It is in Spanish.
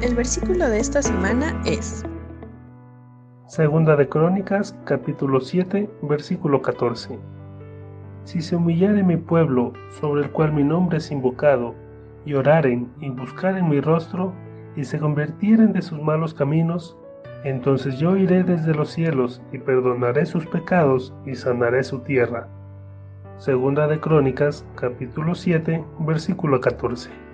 El versículo de esta semana es Segunda de Crónicas, capítulo 7, versículo 14. Si se humillare mi pueblo, sobre el cual mi nombre es invocado, y oraren y buscaren mi rostro, y se convirtieren de sus malos caminos, entonces yo iré desde los cielos y perdonaré sus pecados y sanaré su tierra. Segunda de Crónicas, capítulo 7, versículo 14.